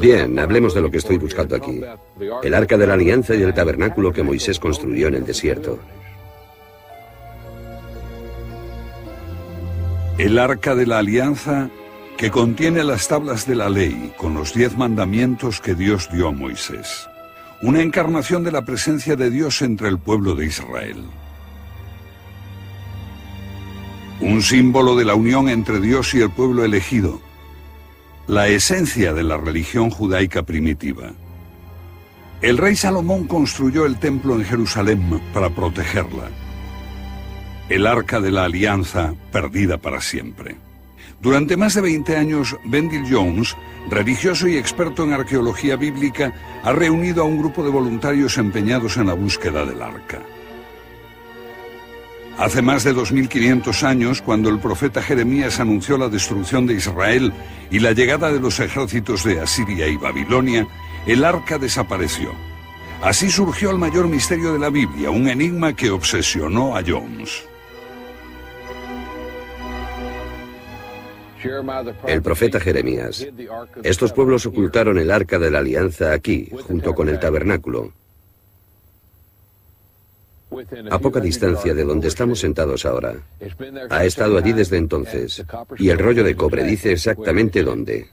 Bien, hablemos de lo que estoy buscando aquí. El arca de la alianza y el tabernáculo que Moisés construyó en el desierto. El arca de la alianza que contiene las tablas de la ley con los diez mandamientos que Dios dio a Moisés. Una encarnación de la presencia de Dios entre el pueblo de Israel. Un símbolo de la unión entre Dios y el pueblo elegido. La esencia de la religión judaica primitiva. El rey Salomón construyó el templo en Jerusalén para protegerla. El arca de la alianza perdida para siempre. Durante más de 20 años, Bendil Jones, religioso y experto en arqueología bíblica, ha reunido a un grupo de voluntarios empeñados en la búsqueda del arca. Hace más de 2500 años, cuando el profeta Jeremías anunció la destrucción de Israel y la llegada de los ejércitos de Asiria y Babilonia, el arca desapareció. Así surgió el mayor misterio de la Biblia, un enigma que obsesionó a Jones. El profeta Jeremías. Estos pueblos ocultaron el arca de la alianza aquí, junto con el tabernáculo. A poca distancia de donde estamos sentados ahora. Ha estado allí desde entonces. Y el rollo de cobre dice exactamente dónde.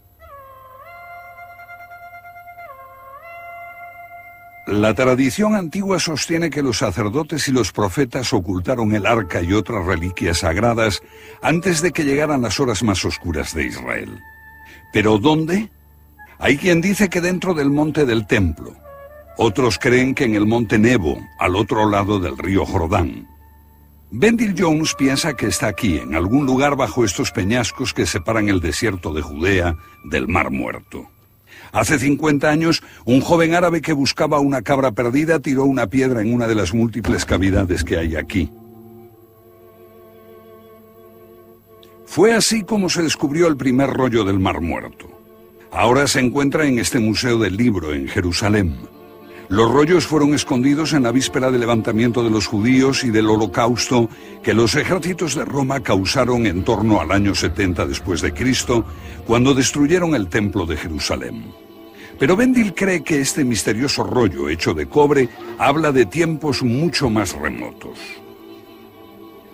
La tradición antigua sostiene que los sacerdotes y los profetas ocultaron el arca y otras reliquias sagradas antes de que llegaran las horas más oscuras de Israel. ¿Pero dónde? Hay quien dice que dentro del monte del templo. Otros creen que en el monte Nebo, al otro lado del río Jordán. Bendil Jones piensa que está aquí, en algún lugar bajo estos peñascos que separan el desierto de Judea del Mar Muerto. Hace 50 años, un joven árabe que buscaba una cabra perdida tiró una piedra en una de las múltiples cavidades que hay aquí. Fue así como se descubrió el primer rollo del Mar Muerto. Ahora se encuentra en este Museo del Libro, en Jerusalén. Los rollos fueron escondidos en la víspera del levantamiento de los judíos y del holocausto que los ejércitos de Roma causaron en torno al año 70 después de Cristo, cuando destruyeron el templo de Jerusalén. Pero Bendil cree que este misterioso rollo hecho de cobre habla de tiempos mucho más remotos.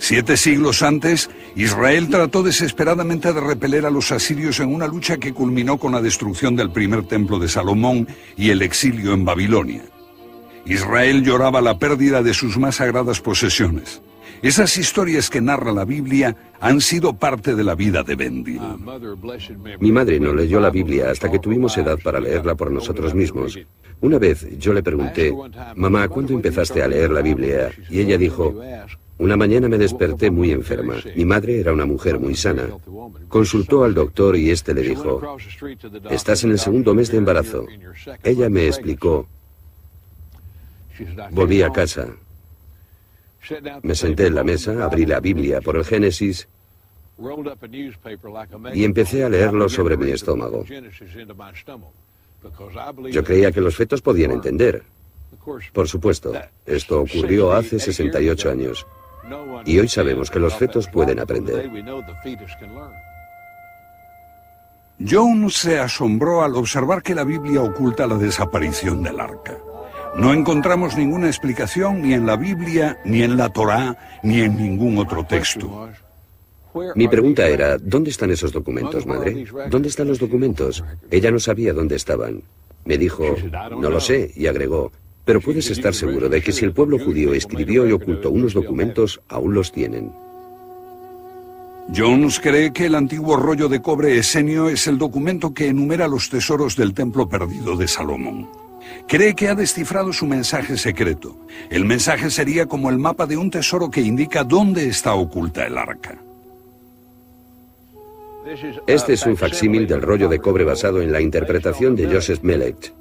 Siete siglos antes, Israel trató desesperadamente de repeler a los asirios en una lucha que culminó con la destrucción del primer templo de Salomón y el exilio en Babilonia. Israel lloraba la pérdida de sus más sagradas posesiones. Esas historias que narra la Biblia han sido parte de la vida de Bendil. Mi madre no leyó la Biblia hasta que tuvimos edad para leerla por nosotros mismos. Una vez yo le pregunté, mamá, ¿cuándo empezaste a leer la Biblia? Y ella dijo, una mañana me desperté muy enferma. Mi madre era una mujer muy sana. Consultó al doctor y este le dijo, estás en el segundo mes de embarazo. Ella me explicó. Volví a casa. Me senté en la mesa, abrí la Biblia por el Génesis y empecé a leerlo sobre mi estómago. Yo creía que los fetos podían entender. Por supuesto, esto ocurrió hace 68 años. Y hoy sabemos que los fetos pueden aprender. Jones se asombró al observar que la Biblia oculta la desaparición del arca. No encontramos ninguna explicación ni en la Biblia, ni en la Torá, ni en ningún otro texto. Mi pregunta era, ¿dónde están esos documentos, madre? ¿Dónde están los documentos? Ella no sabía dónde estaban. Me dijo, no lo sé, y agregó, pero puedes estar seguro de que si el pueblo judío escribió y ocultó unos documentos, aún los tienen. Jones cree que el antiguo rollo de cobre esenio es el documento que enumera los tesoros del templo perdido de Salomón. Cree que ha descifrado su mensaje secreto. El mensaje sería como el mapa de un tesoro que indica dónde está oculta el arca. Este es un facsímil del rollo de cobre basado en la interpretación de Joseph Melech.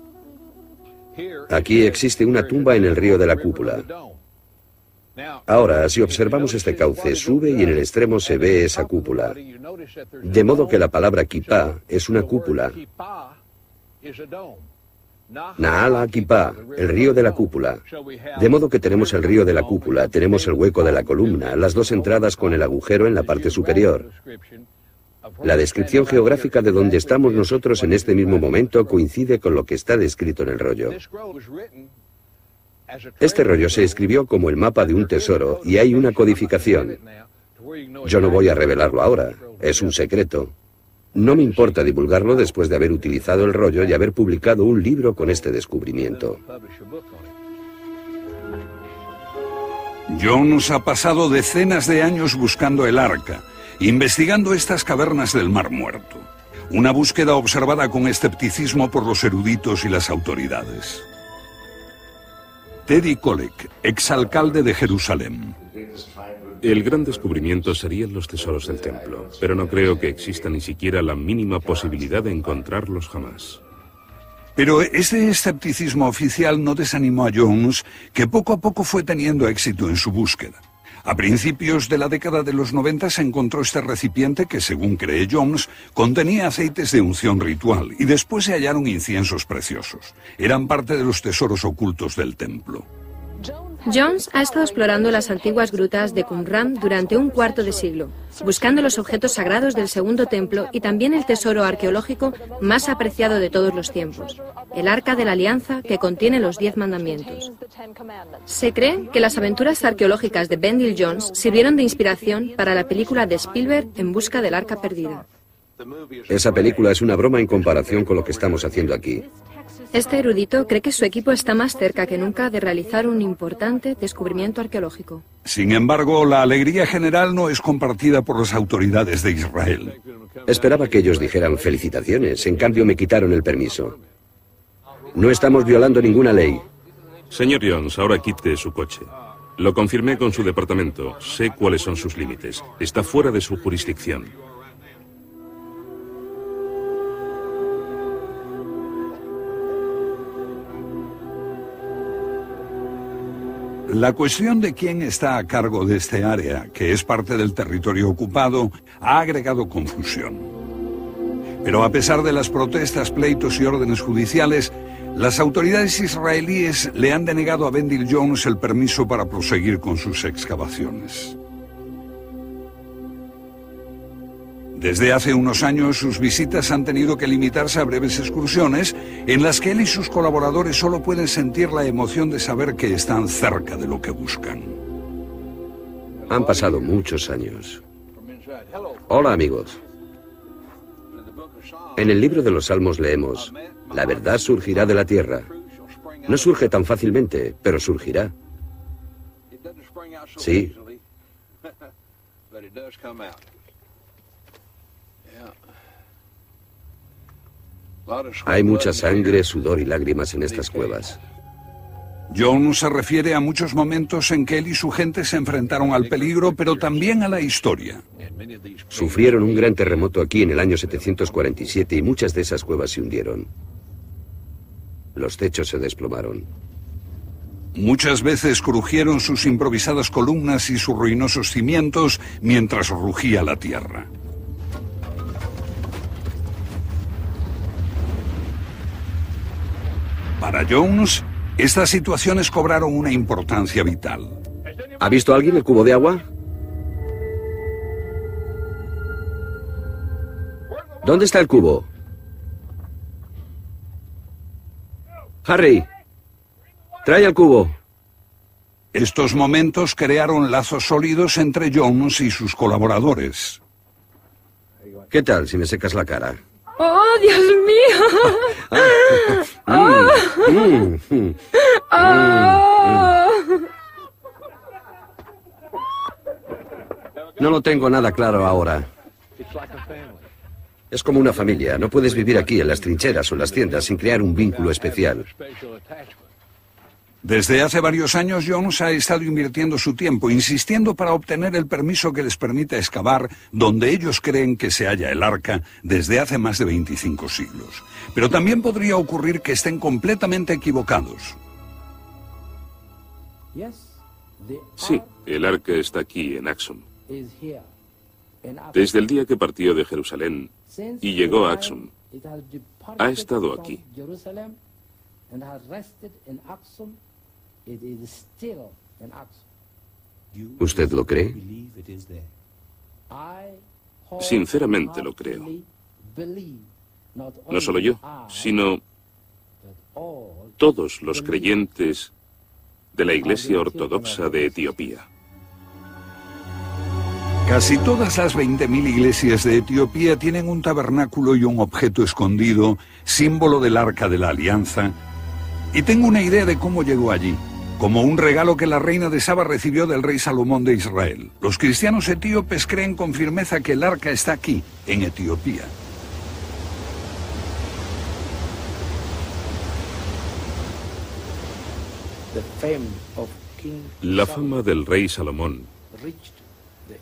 Aquí existe una tumba en el río de la cúpula. Ahora, si observamos este cauce, sube y en el extremo se ve esa cúpula. De modo que la palabra kipá es una cúpula. Naala Kipá, el río de la cúpula. De modo que tenemos el río de la cúpula, tenemos el hueco de la columna, las dos entradas con el agujero en la parte superior. La descripción geográfica de donde estamos nosotros en este mismo momento coincide con lo que está descrito en el rollo. Este rollo se escribió como el mapa de un tesoro y hay una codificación. Yo no voy a revelarlo ahora, es un secreto. No me importa divulgarlo después de haber utilizado el rollo y haber publicado un libro con este descubrimiento. Jones ha pasado decenas de años buscando el arca, investigando estas cavernas del Mar Muerto. Una búsqueda observada con escepticismo por los eruditos y las autoridades. Teddy Kollek, exalcalde de Jerusalén. El gran descubrimiento serían los tesoros del templo, pero no creo que exista ni siquiera la mínima posibilidad de encontrarlos jamás. Pero ese escepticismo oficial no desanimó a Jones, que poco a poco fue teniendo éxito en su búsqueda. A principios de la década de los 90 se encontró este recipiente que, según cree Jones, contenía aceites de unción ritual y después se hallaron inciensos preciosos. Eran parte de los tesoros ocultos del templo. Jones ha estado explorando las antiguas grutas de Qumran durante un cuarto de siglo, buscando los objetos sagrados del segundo templo y también el tesoro arqueológico más apreciado de todos los tiempos, el Arca de la Alianza que contiene los diez mandamientos. Se cree que las aventuras arqueológicas de Bendil Jones sirvieron de inspiración para la película de Spielberg En busca del Arca perdida. Esa película es una broma en comparación con lo que estamos haciendo aquí. Este erudito cree que su equipo está más cerca que nunca de realizar un importante descubrimiento arqueológico. Sin embargo, la alegría general no es compartida por las autoridades de Israel. Esperaba que ellos dijeran felicitaciones, en cambio me quitaron el permiso. No estamos violando ninguna ley. Señor Jones, ahora quite su coche. Lo confirmé con su departamento. Sé cuáles son sus límites. Está fuera de su jurisdicción. La cuestión de quién está a cargo de este área, que es parte del territorio ocupado, ha agregado confusión. Pero a pesar de las protestas, pleitos y órdenes judiciales, las autoridades israelíes le han denegado a Bendil Jones el permiso para proseguir con sus excavaciones. Desde hace unos años sus visitas han tenido que limitarse a breves excursiones en las que él y sus colaboradores solo pueden sentir la emoción de saber que están cerca de lo que buscan. Han pasado muchos años. Hola amigos. En el libro de los Salmos leemos, la verdad surgirá de la tierra. No surge tan fácilmente, pero surgirá. Sí. Hay mucha sangre, sudor y lágrimas en estas cuevas. John se refiere a muchos momentos en que él y su gente se enfrentaron al peligro, pero también a la historia. Sufrieron un gran terremoto aquí en el año 747 y muchas de esas cuevas se hundieron. Los techos se desplomaron. Muchas veces crujieron sus improvisadas columnas y sus ruinosos cimientos mientras rugía la tierra. Para Jones, estas situaciones cobraron una importancia vital. ¿Ha visto alguien el cubo de agua? ¿Dónde está el cubo? Harry, trae el cubo. Estos momentos crearon lazos sólidos entre Jones y sus colaboradores. ¿Qué tal si me secas la cara? ¡Oh, Dios mío! No lo tengo nada claro ahora. Es como una familia. No puedes vivir aquí en las trincheras o en las tiendas sin crear un vínculo especial. Desde hace varios años, Jones ha estado invirtiendo su tiempo, insistiendo para obtener el permiso que les permita excavar donde ellos creen que se halla el arca desde hace más de 25 siglos. Pero también podría ocurrir que estén completamente equivocados. Sí, el arca está aquí, en Axum. Desde el día que partió de Jerusalén y llegó a Axum, ha estado aquí. ¿Usted lo cree? Sinceramente lo creo. No solo yo, sino todos los creyentes de la Iglesia Ortodoxa de Etiopía. Casi todas las 20.000 iglesias de Etiopía tienen un tabernáculo y un objeto escondido, símbolo del Arca de la Alianza, y tengo una idea de cómo llegó allí, como un regalo que la reina de Saba recibió del rey Salomón de Israel. Los cristianos etíopes creen con firmeza que el arca está aquí, en Etiopía. La fama del rey Salomón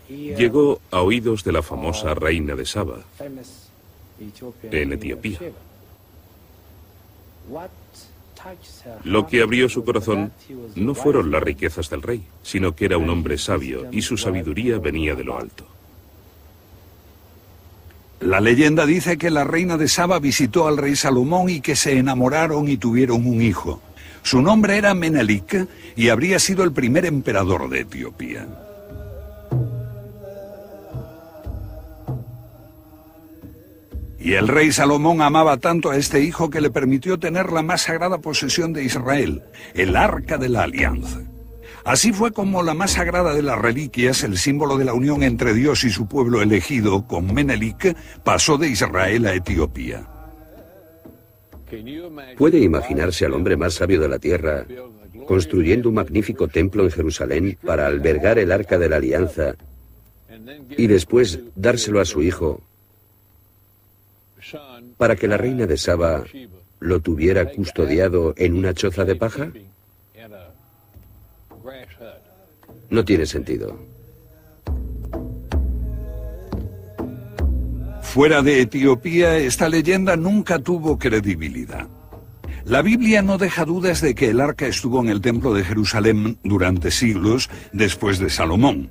llegó a oídos de la famosa reina de Saba en Etiopía. Lo que abrió su corazón no fueron las riquezas del rey, sino que era un hombre sabio y su sabiduría venía de lo alto. La leyenda dice que la reina de Saba visitó al rey Salomón y que se enamoraron y tuvieron un hijo. Su nombre era Menelik y habría sido el primer emperador de Etiopía. Y el rey Salomón amaba tanto a este hijo que le permitió tener la más sagrada posesión de Israel, el arca de la alianza. Así fue como la más sagrada de las reliquias, el símbolo de la unión entre Dios y su pueblo elegido, con Menelik, pasó de Israel a Etiopía. ¿Puede imaginarse al hombre más sabio de la tierra construyendo un magnífico templo en Jerusalén para albergar el arca de la alianza y después dárselo a su hijo para que la reina de Saba lo tuviera custodiado en una choza de paja? No tiene sentido. Fuera de Etiopía, esta leyenda nunca tuvo credibilidad. La Biblia no deja dudas de que el arca estuvo en el templo de Jerusalén durante siglos después de Salomón.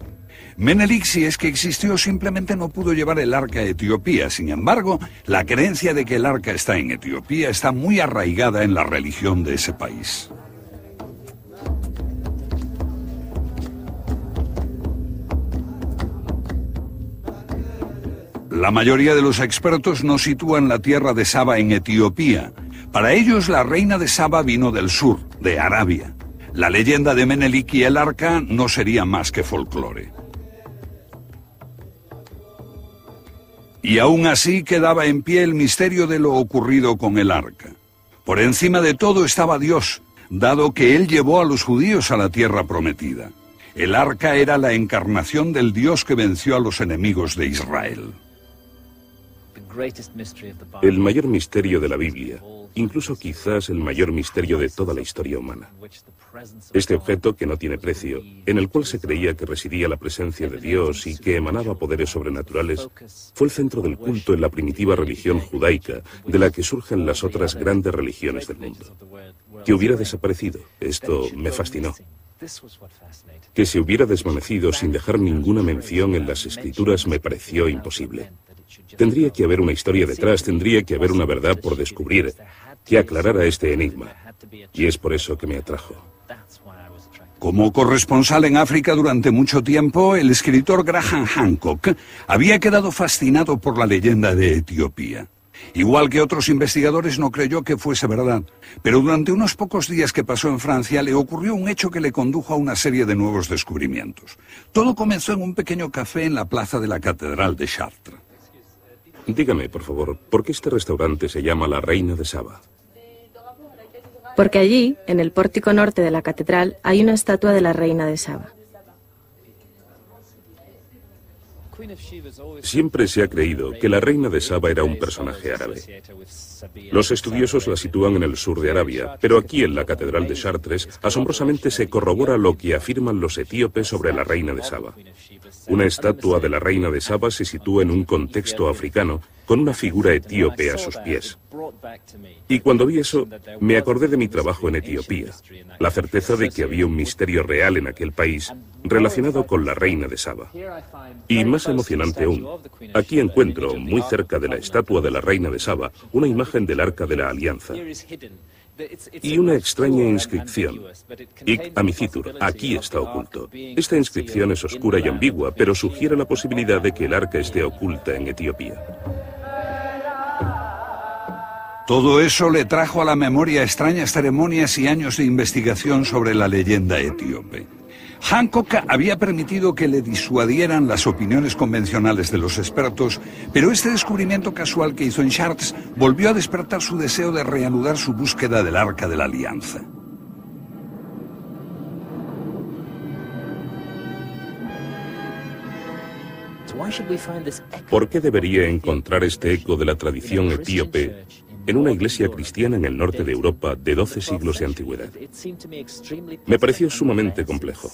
Menelik, si es que existió, simplemente no pudo llevar el arca a Etiopía. Sin embargo, la creencia de que el arca está en Etiopía está muy arraigada en la religión de ese país. La mayoría de los expertos no sitúan la tierra de Saba en Etiopía. Para ellos, la reina de Saba vino del sur, de Arabia. La leyenda de Menelik y el arca no sería más que folclore. Y aún así quedaba en pie el misterio de lo ocurrido con el arca. Por encima de todo estaba Dios, dado que Él llevó a los judíos a la tierra prometida. El arca era la encarnación del Dios que venció a los enemigos de Israel. El mayor misterio de la Biblia, incluso quizás el mayor misterio de toda la historia humana. Este objeto que no tiene precio, en el cual se creía que residía la presencia de Dios y que emanaba poderes sobrenaturales, fue el centro del culto en la primitiva religión judaica, de la que surgen las otras grandes religiones del mundo. Que hubiera desaparecido, esto me fascinó. Que se hubiera desvanecido sin dejar ninguna mención en las escrituras me pareció imposible. Tendría que haber una historia detrás, tendría que haber una verdad por descubrir que aclarara este enigma. Y es por eso que me atrajo. Como corresponsal en África durante mucho tiempo, el escritor Graham Hancock había quedado fascinado por la leyenda de Etiopía. Igual que otros investigadores no creyó que fuese verdad, pero durante unos pocos días que pasó en Francia le ocurrió un hecho que le condujo a una serie de nuevos descubrimientos. Todo comenzó en un pequeño café en la plaza de la Catedral de Chartres. Dígame, por favor, ¿por qué este restaurante se llama La Reina de Saba? Porque allí, en el pórtico norte de la catedral, hay una estatua de la Reina de Saba. Siempre se ha creído que la reina de Saba era un personaje árabe. Los estudiosos la sitúan en el sur de Arabia, pero aquí en la Catedral de Chartres asombrosamente se corrobora lo que afirman los etíopes sobre la reina de Saba. Una estatua de la reina de Saba se sitúa en un contexto africano con una figura etíope a sus pies. Y cuando vi eso, me acordé de mi trabajo en Etiopía, la certeza de que había un misterio real en aquel país relacionado con la reina de Saba. Y más emocionante aún, aquí encuentro, muy cerca de la estatua de la reina de Saba, una imagen del arca de la alianza. y una extraña inscripción. Ic Amicitur, aquí está oculto. Esta inscripción es oscura y ambigua, pero sugiere la posibilidad de que el arca esté oculta en Etiopía. Todo eso le trajo a la memoria extrañas ceremonias y años de investigación sobre la leyenda etíope. Hancock había permitido que le disuadieran las opiniones convencionales de los expertos, pero este descubrimiento casual que hizo en Chartres volvió a despertar su deseo de reanudar su búsqueda del Arca de la Alianza. ¿Por qué debería encontrar este eco de la tradición etíope en una iglesia cristiana en el norte de Europa de 12 siglos de antigüedad. Me pareció sumamente complejo.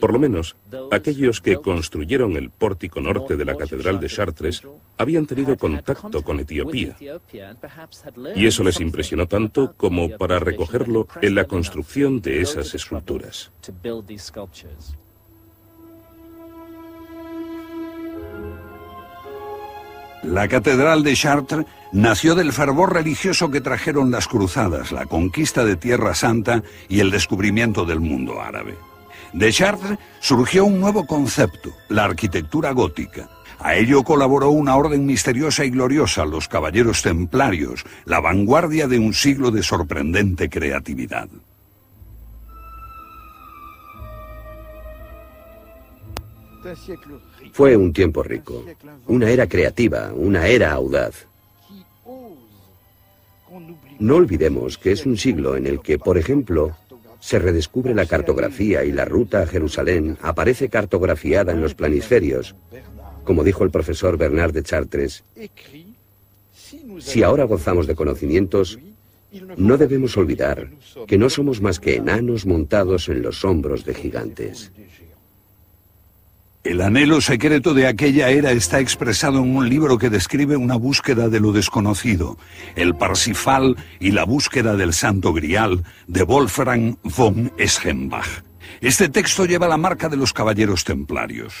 Por lo menos, aquellos que construyeron el pórtico norte de la Catedral de Chartres habían tenido contacto con Etiopía. Y eso les impresionó tanto como para recogerlo en la construcción de esas esculturas. La Catedral de Chartres nació del fervor religioso que trajeron las cruzadas, la conquista de Tierra Santa y el descubrimiento del mundo árabe. De Chartres surgió un nuevo concepto, la arquitectura gótica. A ello colaboró una orden misteriosa y gloriosa, los Caballeros Templarios, la vanguardia de un siglo de sorprendente creatividad. Fue un tiempo rico, una era creativa, una era audaz. No olvidemos que es un siglo en el que, por ejemplo, se redescubre la cartografía y la ruta a Jerusalén aparece cartografiada en los planisferios. Como dijo el profesor Bernard de Chartres, si ahora gozamos de conocimientos, no debemos olvidar que no somos más que enanos montados en los hombros de gigantes. El anhelo secreto de aquella era está expresado en un libro que describe una búsqueda de lo desconocido, el Parsifal y la búsqueda del Santo Grial de Wolfram von Eschenbach. Este texto lleva la marca de los caballeros templarios.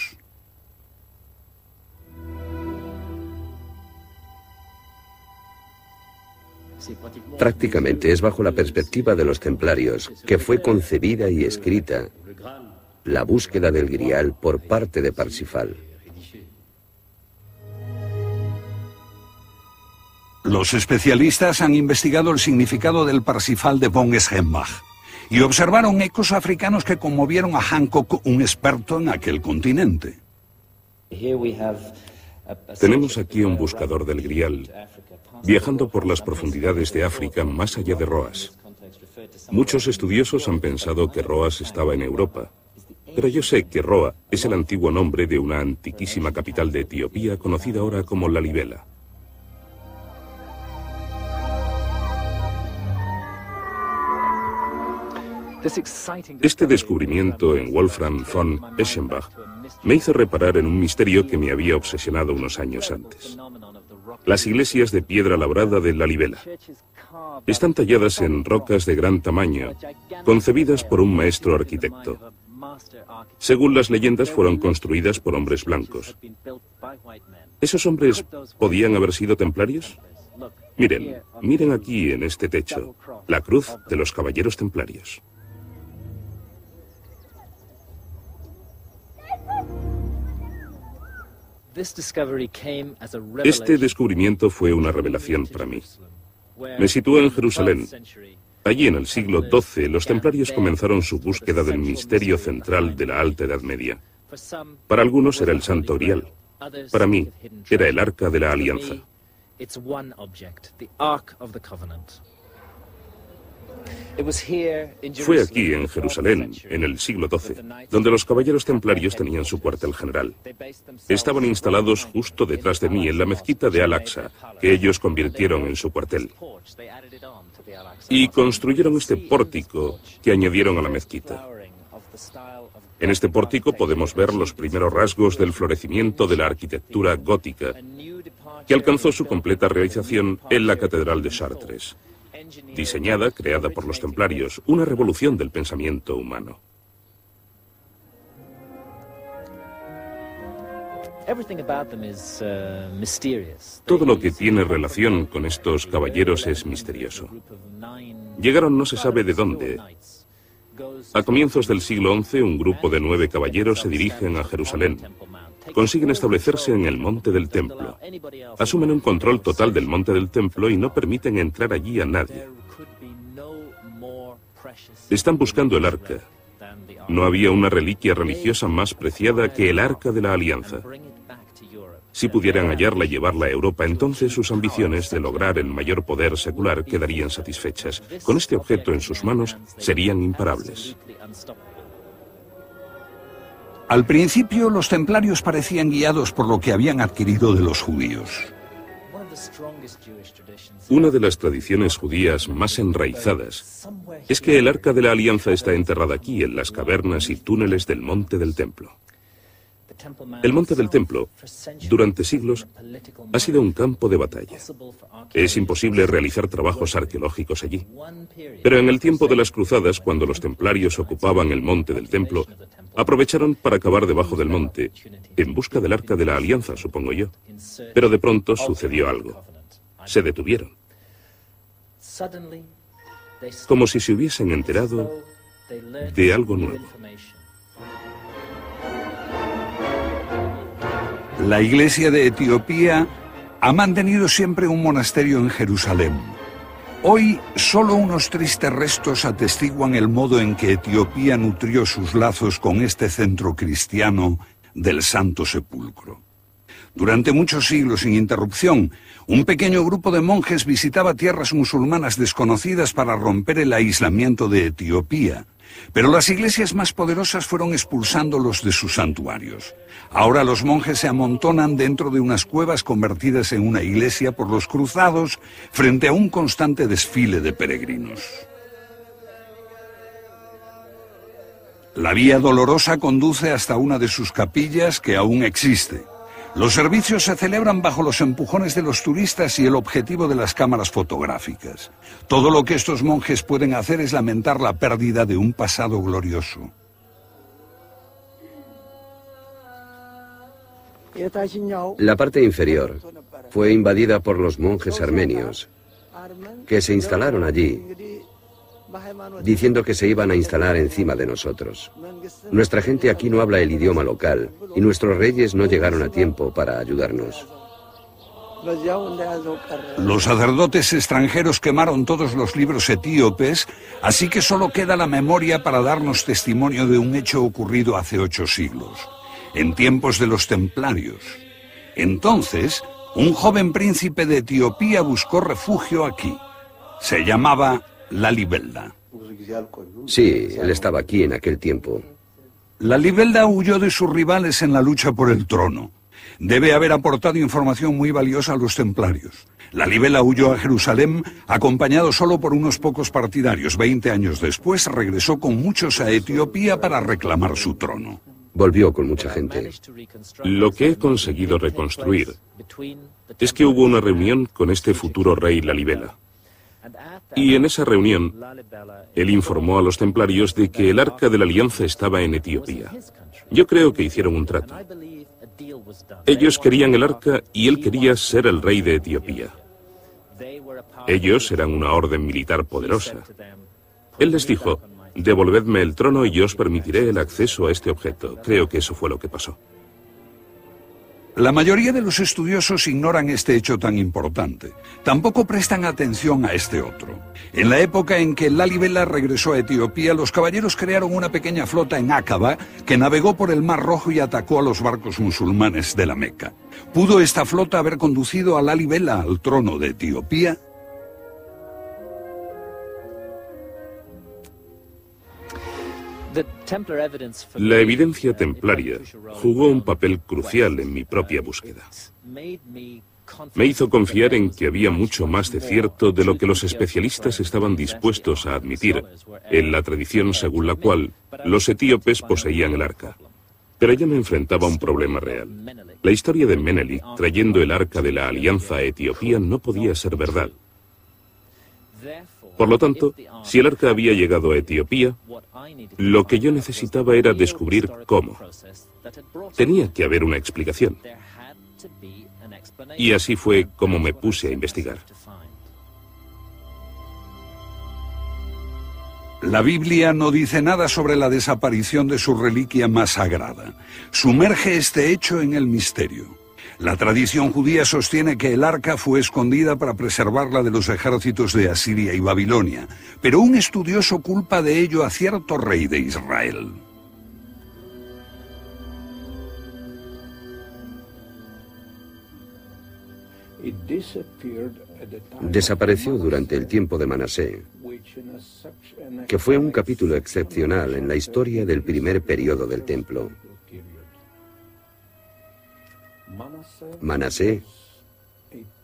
Prácticamente es bajo la perspectiva de los templarios que fue concebida y escrita la búsqueda del grial por parte de Parsifal. Los especialistas han investigado el significado del Parsifal de von Eschenbach y observaron ecos africanos que conmovieron a Hancock, un experto en aquel continente. Tenemos aquí un buscador del grial, viajando por las profundidades de África más allá de Roas. Muchos estudiosos han pensado que Roas estaba en Europa, pero yo sé que Roa es el antiguo nombre de una antiquísima capital de Etiopía conocida ahora como Lalibela. Este descubrimiento en Wolfram von Eschenbach me hizo reparar en un misterio que me había obsesionado unos años antes. Las iglesias de piedra labrada de Lalibela están talladas en rocas de gran tamaño, concebidas por un maestro arquitecto. Según las leyendas, fueron construidas por hombres blancos. ¿Esos hombres podían haber sido templarios? Miren, miren aquí en este techo, la cruz de los caballeros templarios. Este descubrimiento fue una revelación para mí. Me sitúo en Jerusalén, Allí en el siglo XII los templarios comenzaron su búsqueda del misterio central de la Alta Edad Media. Para algunos era el Santo Grial. Para mí era el Arca de la Alianza. Fue aquí, en Jerusalén, en el siglo XII, donde los caballeros templarios tenían su cuartel general. Estaban instalados justo detrás de mí en la mezquita de Al-Aqsa, que ellos convirtieron en su cuartel. Y construyeron este pórtico que añadieron a la mezquita. En este pórtico podemos ver los primeros rasgos del florecimiento de la arquitectura gótica, que alcanzó su completa realización en la Catedral de Chartres diseñada, creada por los templarios, una revolución del pensamiento humano. Todo lo que tiene relación con estos caballeros es misterioso. Llegaron no se sabe de dónde. A comienzos del siglo XI, un grupo de nueve caballeros se dirigen a Jerusalén. Consiguen establecerse en el monte del templo. Asumen un control total del monte del templo y no permiten entrar allí a nadie. Están buscando el arca. No había una reliquia religiosa más preciada que el arca de la alianza. Si pudieran hallarla y llevarla a Europa, entonces sus ambiciones de lograr el mayor poder secular quedarían satisfechas. Con este objeto en sus manos, serían imparables. Al principio, los templarios parecían guiados por lo que habían adquirido de los judíos. Una de las tradiciones judías más enraizadas es que el arca de la alianza está enterrada aquí, en las cavernas y túneles del monte del templo. El monte del templo, durante siglos, ha sido un campo de batalla. Es imposible realizar trabajos arqueológicos allí. Pero en el tiempo de las cruzadas, cuando los templarios ocupaban el monte del templo, aprovecharon para cavar debajo del monte, en busca del arca de la alianza, supongo yo. Pero de pronto sucedió algo. Se detuvieron. Como si se hubiesen enterado de algo nuevo. La Iglesia de Etiopía ha mantenido siempre un monasterio en Jerusalén. Hoy solo unos tristes restos atestiguan el modo en que Etiopía nutrió sus lazos con este centro cristiano del Santo Sepulcro. Durante muchos siglos sin interrupción, un pequeño grupo de monjes visitaba tierras musulmanas desconocidas para romper el aislamiento de Etiopía, pero las iglesias más poderosas fueron expulsándolos de sus santuarios. Ahora los monjes se amontonan dentro de unas cuevas convertidas en una iglesia por los cruzados frente a un constante desfile de peregrinos. La vía dolorosa conduce hasta una de sus capillas que aún existe. Los servicios se celebran bajo los empujones de los turistas y el objetivo de las cámaras fotográficas. Todo lo que estos monjes pueden hacer es lamentar la pérdida de un pasado glorioso. La parte inferior fue invadida por los monjes armenios, que se instalaron allí, diciendo que se iban a instalar encima de nosotros. Nuestra gente aquí no habla el idioma local y nuestros reyes no llegaron a tiempo para ayudarnos. Los sacerdotes extranjeros quemaron todos los libros etíopes, así que solo queda la memoria para darnos testimonio de un hecho ocurrido hace ocho siglos en tiempos de los templarios. Entonces, un joven príncipe de Etiopía buscó refugio aquí. Se llamaba Lalibelda. Sí, él estaba aquí en aquel tiempo. Lalibelda huyó de sus rivales en la lucha por el trono. Debe haber aportado información muy valiosa a los templarios. Lalibela huyó a Jerusalén acompañado solo por unos pocos partidarios. Veinte años después regresó con muchos a Etiopía para reclamar su trono. Volvió con mucha gente. Lo que he conseguido reconstruir es que hubo una reunión con este futuro rey Lalibela. Y en esa reunión, él informó a los templarios de que el arca de la alianza estaba en Etiopía. Yo creo que hicieron un trato. Ellos querían el arca y él quería ser el rey de Etiopía. Ellos eran una orden militar poderosa. Él les dijo, Devolvedme el trono y yo os permitiré el acceso a este objeto. Creo que eso fue lo que pasó. La mayoría de los estudiosos ignoran este hecho tan importante. Tampoco prestan atención a este otro. En la época en que Lalibela regresó a Etiopía, los caballeros crearon una pequeña flota en Aqaba que navegó por el Mar Rojo y atacó a los barcos musulmanes de la Meca. ¿Pudo esta flota haber conducido a Lalibela al trono de Etiopía? La evidencia templaria jugó un papel crucial en mi propia búsqueda. Me hizo confiar en que había mucho más de cierto de lo que los especialistas estaban dispuestos a admitir en la tradición según la cual los etíopes poseían el arca. Pero yo me enfrentaba a un problema real. La historia de Menelik trayendo el arca de la alianza a Etiopía no podía ser verdad. Por lo tanto, si el arca había llegado a Etiopía, lo que yo necesitaba era descubrir cómo. Tenía que haber una explicación. Y así fue como me puse a investigar. La Biblia no dice nada sobre la desaparición de su reliquia más sagrada. Sumerge este hecho en el misterio. La tradición judía sostiene que el arca fue escondida para preservarla de los ejércitos de Asiria y Babilonia, pero un estudioso culpa de ello a cierto rey de Israel. Desapareció durante el tiempo de Manasé, que fue un capítulo excepcional en la historia del primer periodo del templo. Manasé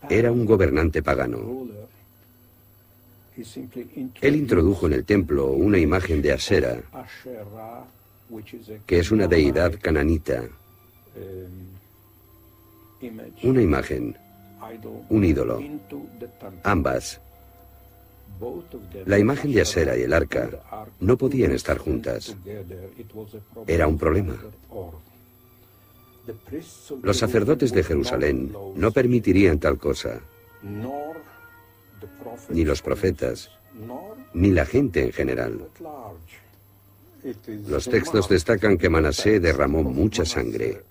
era un gobernante pagano. Él introdujo en el templo una imagen de Asera, que es una deidad cananita, una imagen, un ídolo, ambas la imagen de Asera y el arca no podían estar juntas. Era un problema. Los sacerdotes de Jerusalén no permitirían tal cosa, ni los profetas, ni la gente en general. Los textos destacan que Manasé derramó mucha sangre,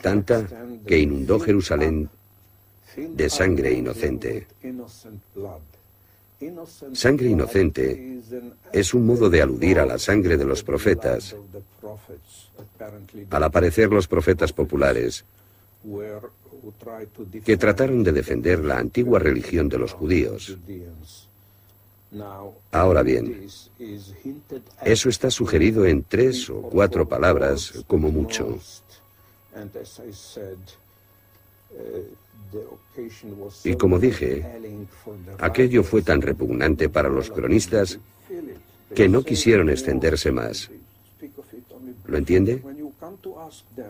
tanta que inundó Jerusalén de sangre inocente. Sangre inocente es un modo de aludir a la sangre de los profetas. Al aparecer los profetas populares, que trataron de defender la antigua religión de los judíos. Ahora bien, eso está sugerido en tres o cuatro palabras como mucho. Y como dije, aquello fue tan repugnante para los cronistas que no quisieron extenderse más. ¿Lo entiende?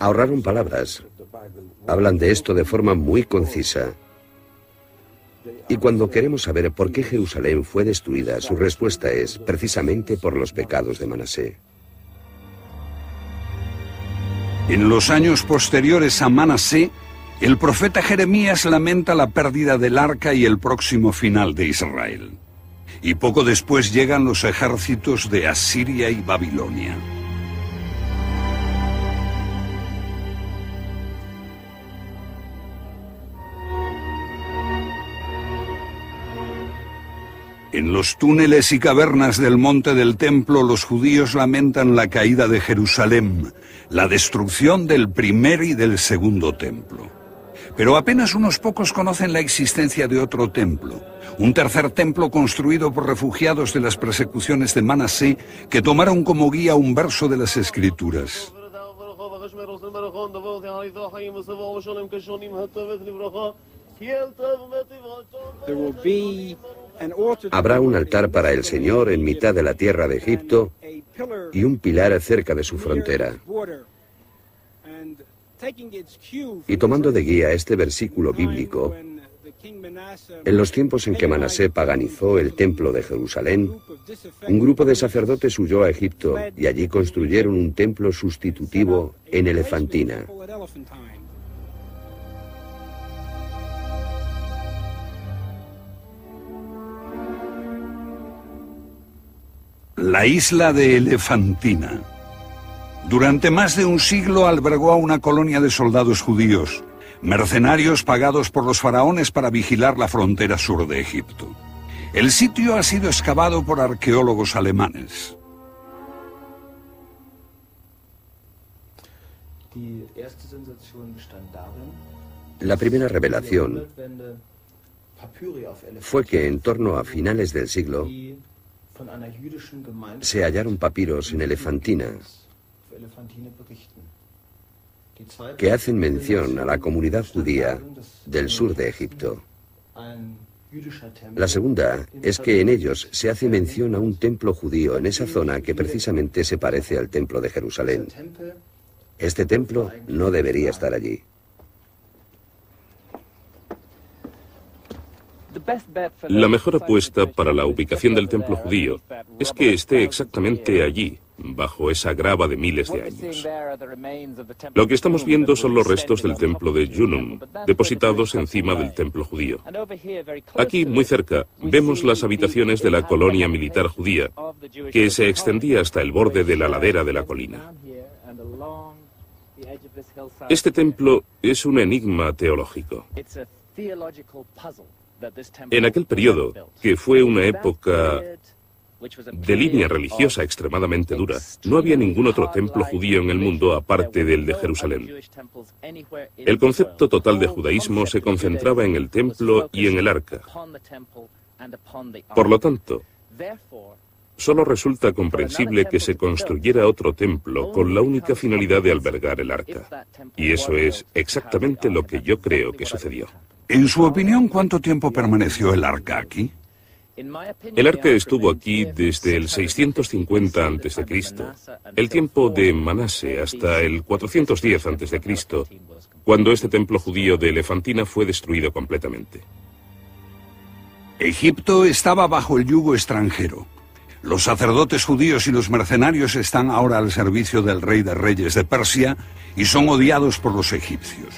Ahorraron palabras. Hablan de esto de forma muy concisa. Y cuando queremos saber por qué Jerusalén fue destruida, su respuesta es precisamente por los pecados de Manasé. En los años posteriores a Manasé, el profeta Jeremías lamenta la pérdida del arca y el próximo final de Israel. Y poco después llegan los ejércitos de Asiria y Babilonia. En los túneles y cavernas del monte del templo los judíos lamentan la caída de Jerusalén, la destrucción del primer y del segundo templo. Pero apenas unos pocos conocen la existencia de otro templo, un tercer templo construido por refugiados de las persecuciones de Manasé que tomaron como guía un verso de las Escrituras. Habrá un altar para el Señor en mitad de la tierra de Egipto y un pilar cerca de su frontera. Y tomando de guía este versículo bíblico, en los tiempos en que Manasé paganizó el templo de Jerusalén, un grupo de sacerdotes huyó a Egipto y allí construyeron un templo sustitutivo en Elefantina. La isla de Elefantina. Durante más de un siglo albergó a una colonia de soldados judíos, mercenarios pagados por los faraones para vigilar la frontera sur de Egipto. El sitio ha sido excavado por arqueólogos alemanes. La primera revelación fue que en torno a finales del siglo se hallaron papiros en Elefantina que hacen mención a la comunidad judía del sur de Egipto. La segunda es que en ellos se hace mención a un templo judío en esa zona que precisamente se parece al templo de Jerusalén. Este templo no debería estar allí. La mejor apuesta para la ubicación del templo judío es que esté exactamente allí, bajo esa grava de miles de años. Lo que estamos viendo son los restos del templo de Junum, depositados encima del templo judío. Aquí, muy cerca, vemos las habitaciones de la colonia militar judía, que se extendía hasta el borde de la ladera de la colina. Este templo es un enigma teológico. En aquel periodo, que fue una época de línea religiosa extremadamente dura, no había ningún otro templo judío en el mundo aparte del de Jerusalén. El concepto total de judaísmo se concentraba en el templo y en el arca. Por lo tanto, solo resulta comprensible que se construyera otro templo con la única finalidad de albergar el arca. Y eso es exactamente lo que yo creo que sucedió. En su opinión, ¿cuánto tiempo permaneció el arca aquí? El arca estuvo aquí desde el 650 a.C., el tiempo de Manase, hasta el 410 a.C., cuando este templo judío de Elefantina fue destruido completamente. Egipto estaba bajo el yugo extranjero. Los sacerdotes judíos y los mercenarios están ahora al servicio del rey de reyes de Persia y son odiados por los egipcios.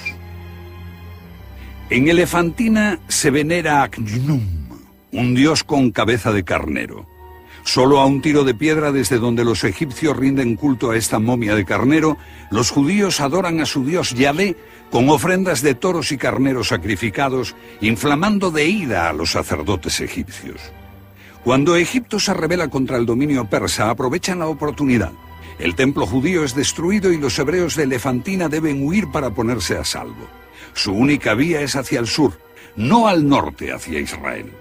En Elefantina se venera a Khnum, un dios con cabeza de carnero. Solo a un tiro de piedra desde donde los egipcios rinden culto a esta momia de carnero, los judíos adoran a su dios Yahvé con ofrendas de toros y carneros sacrificados, inflamando de ira a los sacerdotes egipcios. Cuando Egipto se rebela contra el dominio persa, aprovechan la oportunidad. El templo judío es destruido y los hebreos de Elefantina deben huir para ponerse a salvo. Su única vía es hacia el sur, no al norte hacia Israel.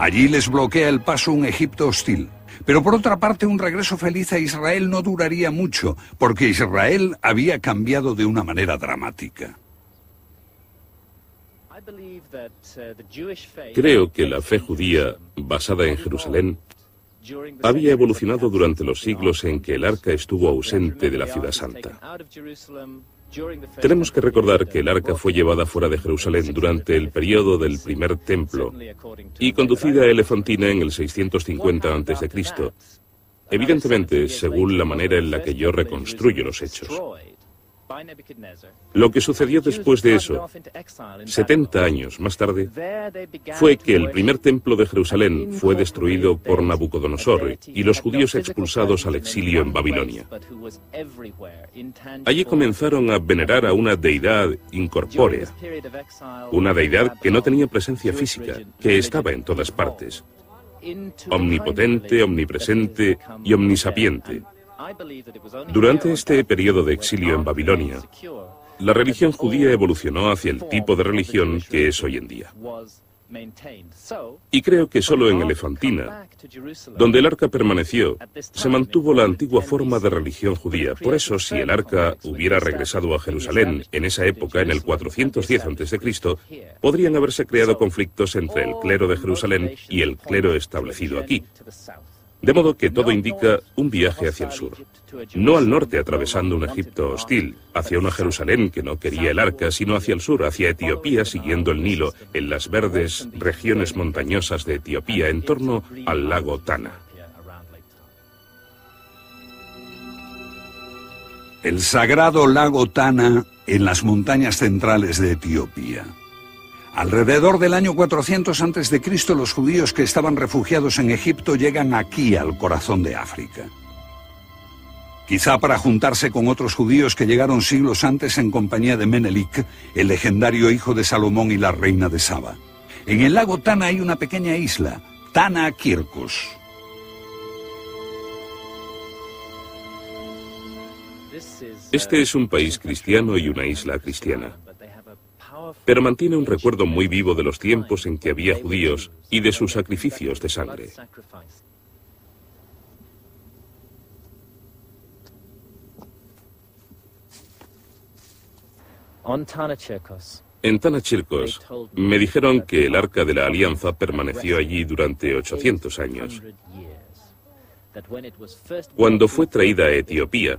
Allí les bloquea el paso un Egipto hostil. Pero por otra parte, un regreso feliz a Israel no duraría mucho, porque Israel había cambiado de una manera dramática. Creo que la fe judía, basada en Jerusalén, había evolucionado durante los siglos en que el arca estuvo ausente de la ciudad santa. Tenemos que recordar que el arca fue llevada fuera de Jerusalén durante el periodo del primer templo y conducida a Elefantina en el 650 a.C., evidentemente según la manera en la que yo reconstruyo los hechos. Lo que sucedió después de eso, 70 años más tarde, fue que el primer templo de Jerusalén fue destruido por Nabucodonosor y los judíos expulsados al exilio en Babilonia. Allí comenzaron a venerar a una deidad incorpórea, una deidad que no tenía presencia física, que estaba en todas partes, omnipotente, omnipresente y omnisapiente durante este periodo de exilio en Babilonia, la religión judía evolucionó hacia el tipo de religión que es hoy en día. Y creo que solo en Elefantina, donde el arca permaneció, se mantuvo la antigua forma de religión judía. Por eso, si el arca hubiera regresado a Jerusalén en esa época, en el 410 a.C., podrían haberse creado conflictos entre el clero de Jerusalén y el clero establecido aquí. De modo que todo indica un viaje hacia el sur. No al norte atravesando un Egipto hostil, hacia una Jerusalén que no quería el arca, sino hacia el sur, hacia Etiopía, siguiendo el Nilo, en las verdes regiones montañosas de Etiopía, en torno al lago Tana. El sagrado lago Tana en las montañas centrales de Etiopía. Alrededor del año 400 a.C., los judíos que estaban refugiados en Egipto llegan aquí al corazón de África. Quizá para juntarse con otros judíos que llegaron siglos antes en compañía de Menelik, el legendario hijo de Salomón y la reina de Saba. En el lago Tana hay una pequeña isla, Tana Kirkos. Este es un país cristiano y una isla cristiana pero mantiene un recuerdo muy vivo de los tiempos en que había judíos y de sus sacrificios de sangre. En Tanachircos me dijeron que el arca de la alianza permaneció allí durante 800 años. Cuando fue traída a Etiopía,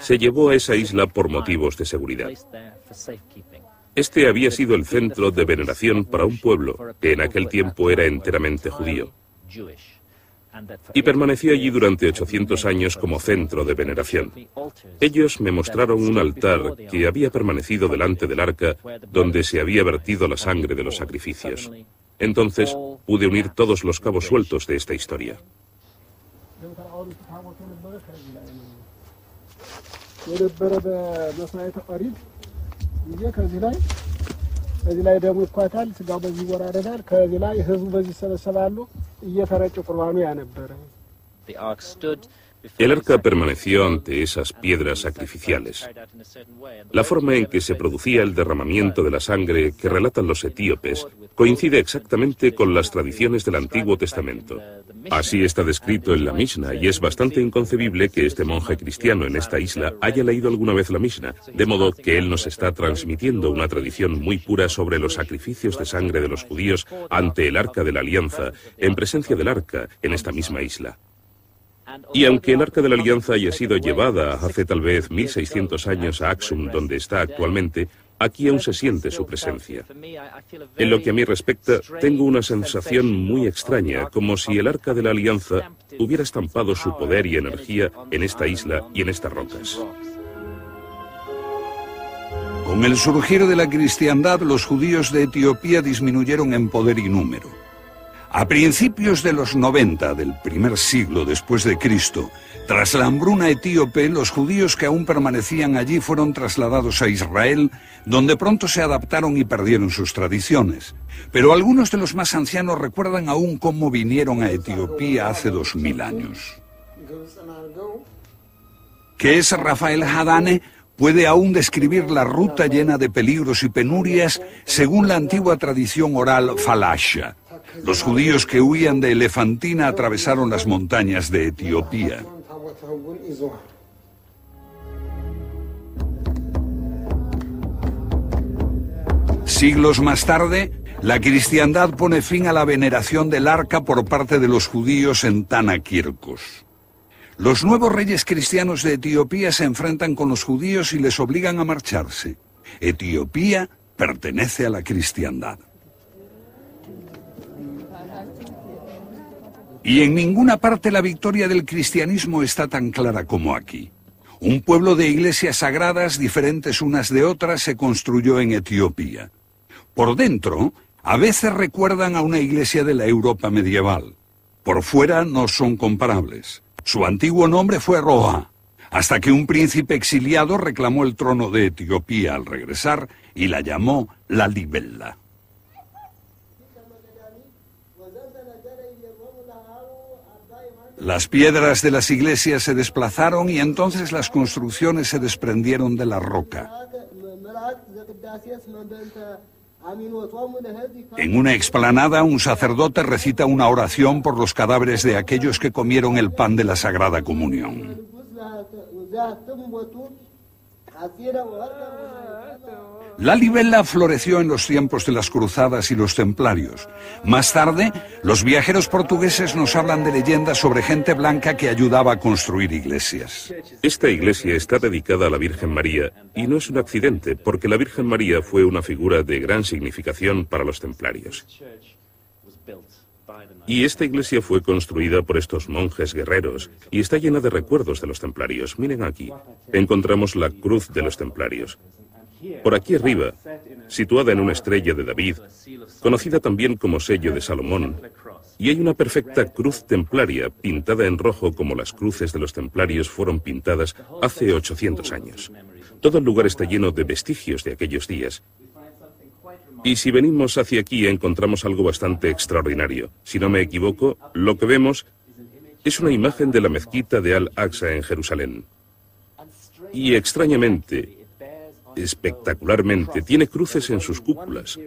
se llevó a esa isla por motivos de seguridad. Este había sido el centro de veneración para un pueblo que en aquel tiempo era enteramente judío. Y permaneció allí durante 800 años como centro de veneración. Ellos me mostraron un altar que había permanecido delante del arca donde se había vertido la sangre de los sacrificios. Entonces pude unir todos los cabos sueltos de esta historia. ከዚህ ላይ ደሙ ይኳታል፣ ስጋው በዚህ ይወራረዳል። ከዚህ ላይ ህዝቡ በዚህ ይሰበሰባሉ። እየተረጩ ቁርባኑ ያነበረ El arca permaneció ante esas piedras sacrificiales. La forma en que se producía el derramamiento de la sangre que relatan los etíopes coincide exactamente con las tradiciones del Antiguo Testamento. Así está descrito en la Mishnah y es bastante inconcebible que este monje cristiano en esta isla haya leído alguna vez la Mishnah, de modo que él nos está transmitiendo una tradición muy pura sobre los sacrificios de sangre de los judíos ante el arca de la alianza, en presencia del arca en esta misma isla. Y aunque el Arca de la Alianza haya sido llevada hace tal vez 1600 años a Axum, donde está actualmente, aquí aún se siente su presencia. En lo que a mí respecta, tengo una sensación muy extraña, como si el Arca de la Alianza hubiera estampado su poder y energía en esta isla y en estas rocas. Con el surgir de la cristiandad, los judíos de Etiopía disminuyeron en poder y número. A principios de los 90 del primer siglo después de Cristo, tras la hambruna etíope, los judíos que aún permanecían allí fueron trasladados a Israel, donde pronto se adaptaron y perdieron sus tradiciones. Pero algunos de los más ancianos recuerdan aún cómo vinieron a Etiopía hace dos mil años. ¿Qué es Rafael Hadane? Puede aún describir la ruta llena de peligros y penurias según la antigua tradición oral falasha. Los judíos que huían de Elefantina atravesaron las montañas de Etiopía. Siglos más tarde, la cristiandad pone fin a la veneración del arca por parte de los judíos en Tanakirkos. Los nuevos reyes cristianos de Etiopía se enfrentan con los judíos y les obligan a marcharse. Etiopía pertenece a la cristiandad. Y en ninguna parte la victoria del cristianismo está tan clara como aquí. Un pueblo de iglesias sagradas diferentes unas de otras se construyó en Etiopía. Por dentro, a veces recuerdan a una iglesia de la Europa medieval. Por fuera no son comparables. Su antiguo nombre fue Roa, hasta que un príncipe exiliado reclamó el trono de Etiopía al regresar y la llamó la Libella. Las piedras de las iglesias se desplazaron y entonces las construcciones se desprendieron de la roca. En una explanada, un sacerdote recita una oración por los cadáveres de aquellos que comieron el pan de la Sagrada Comunión. La libela floreció en los tiempos de las cruzadas y los templarios. Más tarde, los viajeros portugueses nos hablan de leyendas sobre gente blanca que ayudaba a construir iglesias. Esta iglesia está dedicada a la Virgen María y no es un accidente porque la Virgen María fue una figura de gran significación para los templarios. Y esta iglesia fue construida por estos monjes guerreros y está llena de recuerdos de los templarios. Miren aquí, encontramos la cruz de los templarios. Por aquí arriba, situada en una estrella de David, conocida también como sello de Salomón, y hay una perfecta cruz templaria pintada en rojo como las cruces de los templarios fueron pintadas hace 800 años. Todo el lugar está lleno de vestigios de aquellos días. Y si venimos hacia aquí encontramos algo bastante extraordinario. Si no me equivoco, lo que vemos es una imagen de la mezquita de Al-Aqsa en Jerusalén. Y extrañamente, espectacularmente, tiene cruces en sus cúpulas.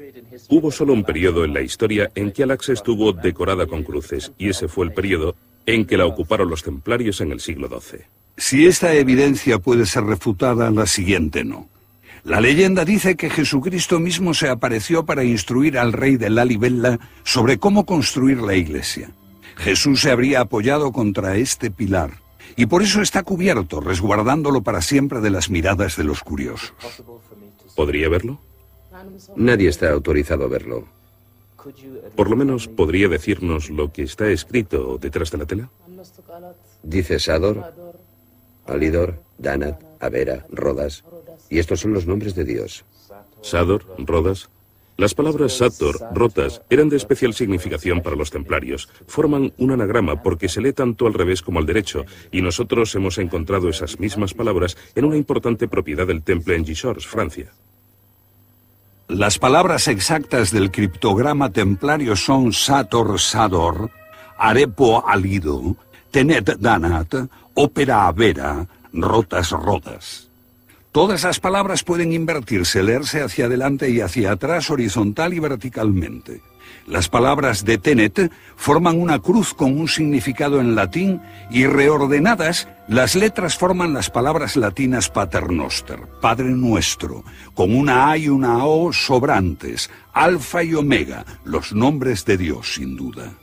Hubo solo un periodo en la historia en que Al-Aqsa estuvo decorada con cruces, y ese fue el periodo en que la ocuparon los templarios en el siglo XII. Si esta evidencia puede ser refutada, la siguiente no. La leyenda dice que Jesucristo mismo se apareció para instruir al rey de la Libella sobre cómo construir la iglesia. Jesús se habría apoyado contra este pilar y por eso está cubierto, resguardándolo para siempre de las miradas de los curiosos. ¿Podría verlo? Nadie está autorizado a verlo. Por lo menos podría decirnos lo que está escrito detrás de la tela. Dice Sador, Alidor, Danat, Avera, Rodas. Y estos son los nombres de Dios. Sador, Rodas. Las palabras Sator, rotas, eran de especial significación para los templarios. Forman un anagrama porque se lee tanto al revés como al derecho, y nosotros hemos encontrado esas mismas palabras en una importante propiedad del temple en Gisors, Francia. Las palabras exactas del criptograma templario son Sator Sador, Arepo Alido, Tenet Danat, Ópera Avera, Rotas Rodas. Todas las palabras pueden invertirse, leerse hacia adelante y hacia atrás horizontal y verticalmente. Las palabras de Tenet forman una cruz con un significado en latín y reordenadas, las letras forman las palabras latinas Paternoster, Padre Nuestro, con una A y una O sobrantes, Alfa y Omega, los nombres de Dios sin duda.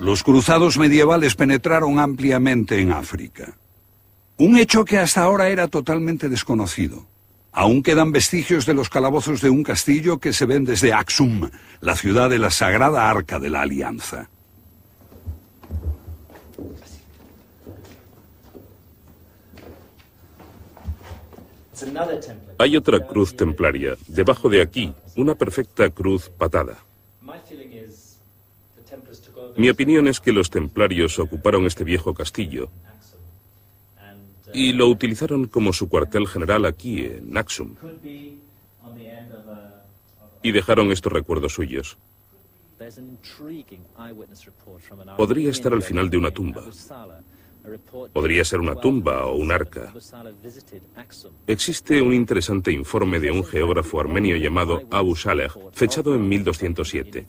Los cruzados medievales penetraron ampliamente en África. Un hecho que hasta ahora era totalmente desconocido. Aún quedan vestigios de los calabozos de un castillo que se ven desde Axum, la ciudad de la Sagrada Arca de la Alianza. Hay otra cruz templaria, debajo de aquí, una perfecta cruz patada. Mi opinión es que los templarios ocuparon este viejo castillo y lo utilizaron como su cuartel general aquí en Axum. Y dejaron estos recuerdos suyos. Podría estar al final de una tumba. Podría ser una tumba o un arca. Existe un interesante informe de un geógrafo armenio llamado Abu Saleh, fechado en 1207.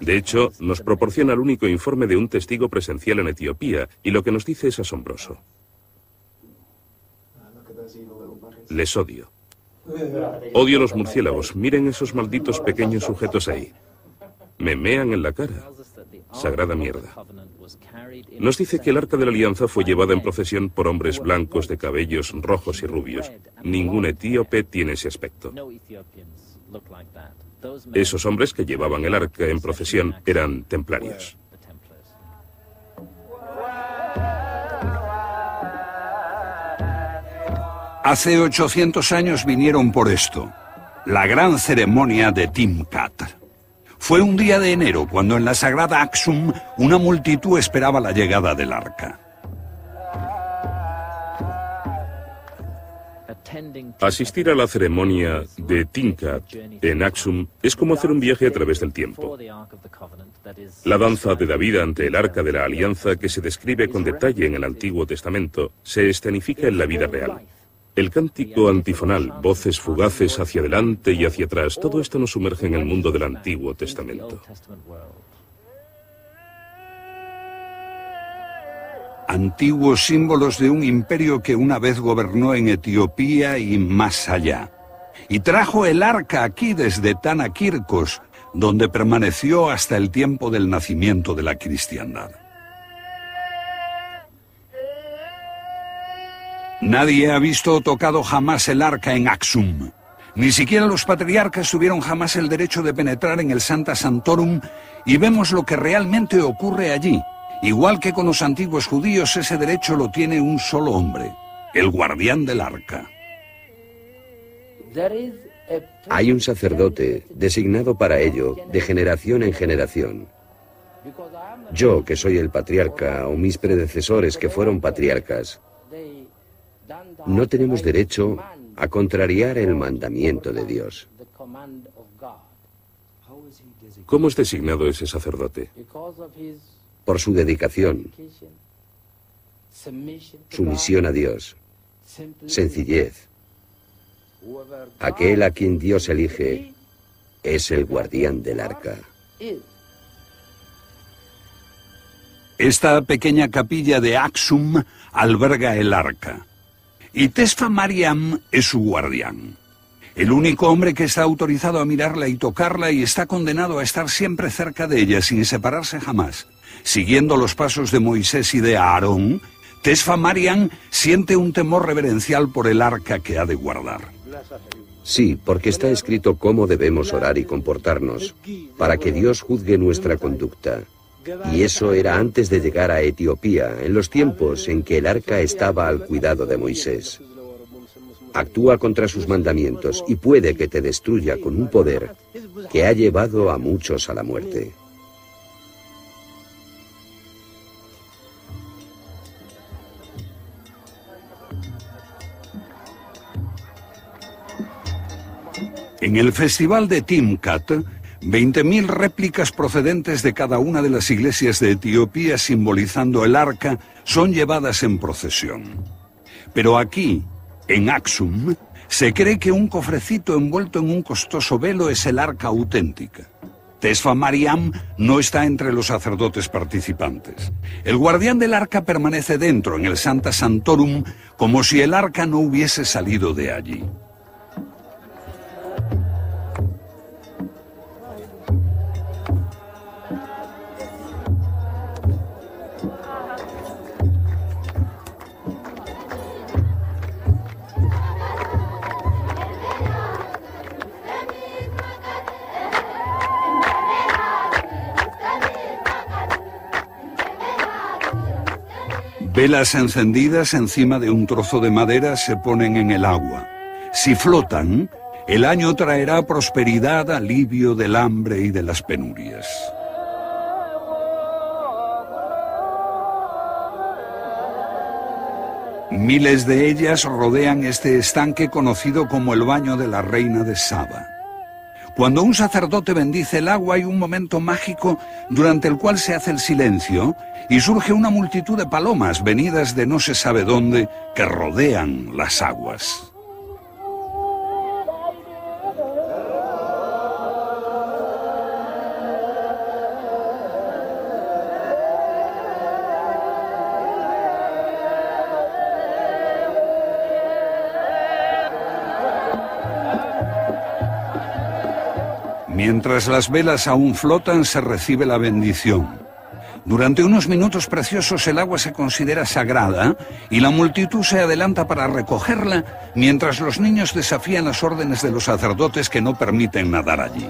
De hecho, nos proporciona el único informe de un testigo presencial en Etiopía, y lo que nos dice es asombroso. Les odio. Odio los murciélagos. Miren esos malditos pequeños sujetos ahí. Me mean en la cara. Sagrada mierda. Nos dice que el arca de la alianza fue llevada en procesión por hombres blancos de cabellos rojos y rubios. Ningún etíope tiene ese aspecto. Esos hombres que llevaban el arca en procesión eran templarios. Hace 800 años vinieron por esto, la gran ceremonia de Timkat. Fue un día de enero cuando en la sagrada Axum una multitud esperaba la llegada del arca. Asistir a la ceremonia de Tinkat en Axum es como hacer un viaje a través del tiempo. La danza de David ante el arca de la alianza que se describe con detalle en el Antiguo Testamento se escenifica en la vida real. El cántico antifonal, voces fugaces hacia adelante y hacia atrás, todo esto nos sumerge en el mundo del Antiguo Testamento. Antiguos símbolos de un imperio que una vez gobernó en Etiopía y más allá. Y trajo el arca aquí desde Tanakirkos, donde permaneció hasta el tiempo del nacimiento de la cristiandad. Nadie ha visto o tocado jamás el arca en Axum. Ni siquiera los patriarcas tuvieron jamás el derecho de penetrar en el Santa Santorum y vemos lo que realmente ocurre allí. Igual que con los antiguos judíos, ese derecho lo tiene un solo hombre, el guardián del arca. Hay un sacerdote designado para ello de generación en generación. Yo, que soy el patriarca, o mis predecesores que fueron patriarcas, no tenemos derecho a contrariar el mandamiento de Dios. ¿Cómo es designado ese sacerdote? Por su dedicación, sumisión a Dios, sencillez. Aquel a quien Dios elige es el guardián del arca. Esta pequeña capilla de Axum alberga el arca. Y Tesfa Mariam es su guardián. El único hombre que está autorizado a mirarla y tocarla y está condenado a estar siempre cerca de ella sin separarse jamás, siguiendo los pasos de Moisés y de Aarón, Tesfa Marian siente un temor reverencial por el arca que ha de guardar. Sí, porque está escrito cómo debemos orar y comportarnos, para que Dios juzgue nuestra conducta. Y eso era antes de llegar a Etiopía, en los tiempos en que el arca estaba al cuidado de Moisés. Actúa contra sus mandamientos y puede que te destruya con un poder que ha llevado a muchos a la muerte. En el festival de Timkat, 20.000 réplicas procedentes de cada una de las iglesias de Etiopía simbolizando el arca son llevadas en procesión. Pero aquí, en Axum, se cree que un cofrecito envuelto en un costoso velo es el arca auténtica. Tesfa Mariam no está entre los sacerdotes participantes. El guardián del arca permanece dentro, en el Santa Santorum, como si el arca no hubiese salido de allí. Velas encendidas encima de un trozo de madera se ponen en el agua. Si flotan, el año traerá prosperidad, alivio del hambre y de las penurias. Miles de ellas rodean este estanque conocido como el baño de la reina de Saba. Cuando un sacerdote bendice el agua hay un momento mágico durante el cual se hace el silencio y surge una multitud de palomas venidas de no se sabe dónde que rodean las aguas. Mientras las velas aún flotan, se recibe la bendición. Durante unos minutos preciosos el agua se considera sagrada y la multitud se adelanta para recogerla mientras los niños desafían las órdenes de los sacerdotes que no permiten nadar allí.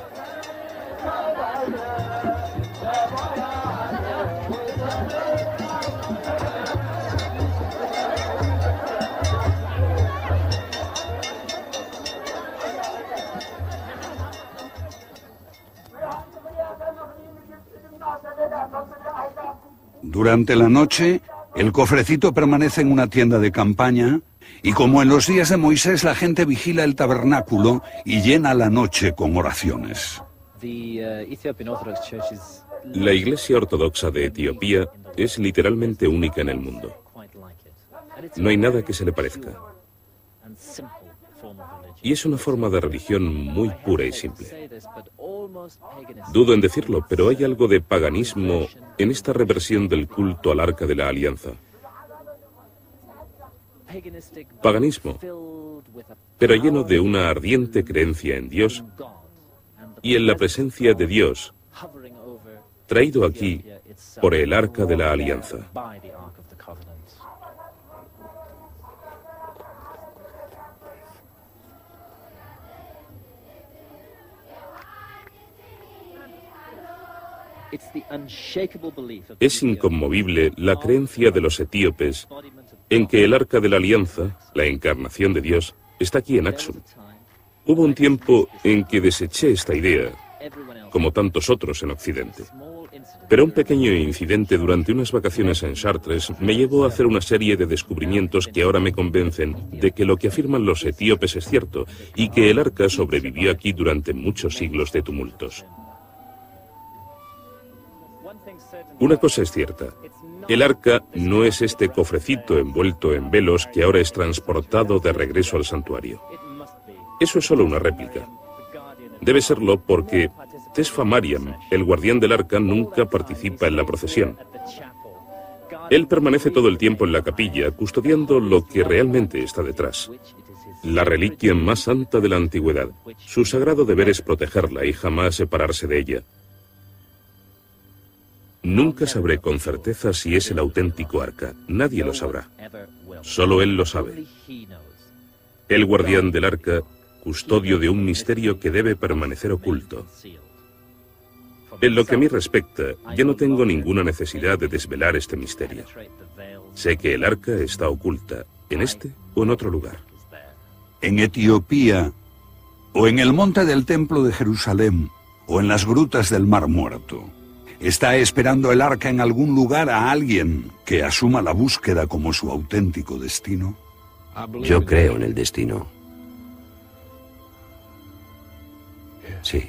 Durante la noche, el cofrecito permanece en una tienda de campaña y como en los días de Moisés la gente vigila el tabernáculo y llena la noche con oraciones. La Iglesia Ortodoxa de Etiopía es literalmente única en el mundo. No hay nada que se le parezca. Y es una forma de religión muy pura y simple. Dudo en decirlo, pero hay algo de paganismo en esta reversión del culto al arca de la alianza. Paganismo, pero lleno de una ardiente creencia en Dios y en la presencia de Dios, traído aquí por el arca de la alianza. Es inconmovible la creencia de los etíopes en que el arca de la alianza, la encarnación de Dios, está aquí en Axum. Hubo un tiempo en que deseché esta idea, como tantos otros en Occidente. Pero un pequeño incidente durante unas vacaciones en Chartres me llevó a hacer una serie de descubrimientos que ahora me convencen de que lo que afirman los etíopes es cierto y que el arca sobrevivió aquí durante muchos siglos de tumultos. Una cosa es cierta. El arca no es este cofrecito envuelto en velos que ahora es transportado de regreso al santuario. Eso es solo una réplica. Debe serlo porque Tesfa Mariam, el guardián del arca, nunca participa en la procesión. Él permanece todo el tiempo en la capilla, custodiando lo que realmente está detrás. La reliquia más santa de la antigüedad. Su sagrado deber es protegerla y jamás separarse de ella. Nunca sabré con certeza si es el auténtico arca. Nadie lo sabrá. Solo él lo sabe. El guardián del arca, custodio de un misterio que debe permanecer oculto. En lo que a mí respecta, ya no tengo ninguna necesidad de desvelar este misterio. Sé que el arca está oculta, en este o en otro lugar. En Etiopía, o en el monte del templo de Jerusalén, o en las grutas del Mar Muerto. ¿Está esperando el arca en algún lugar a alguien que asuma la búsqueda como su auténtico destino? Yo creo en el destino. Sí.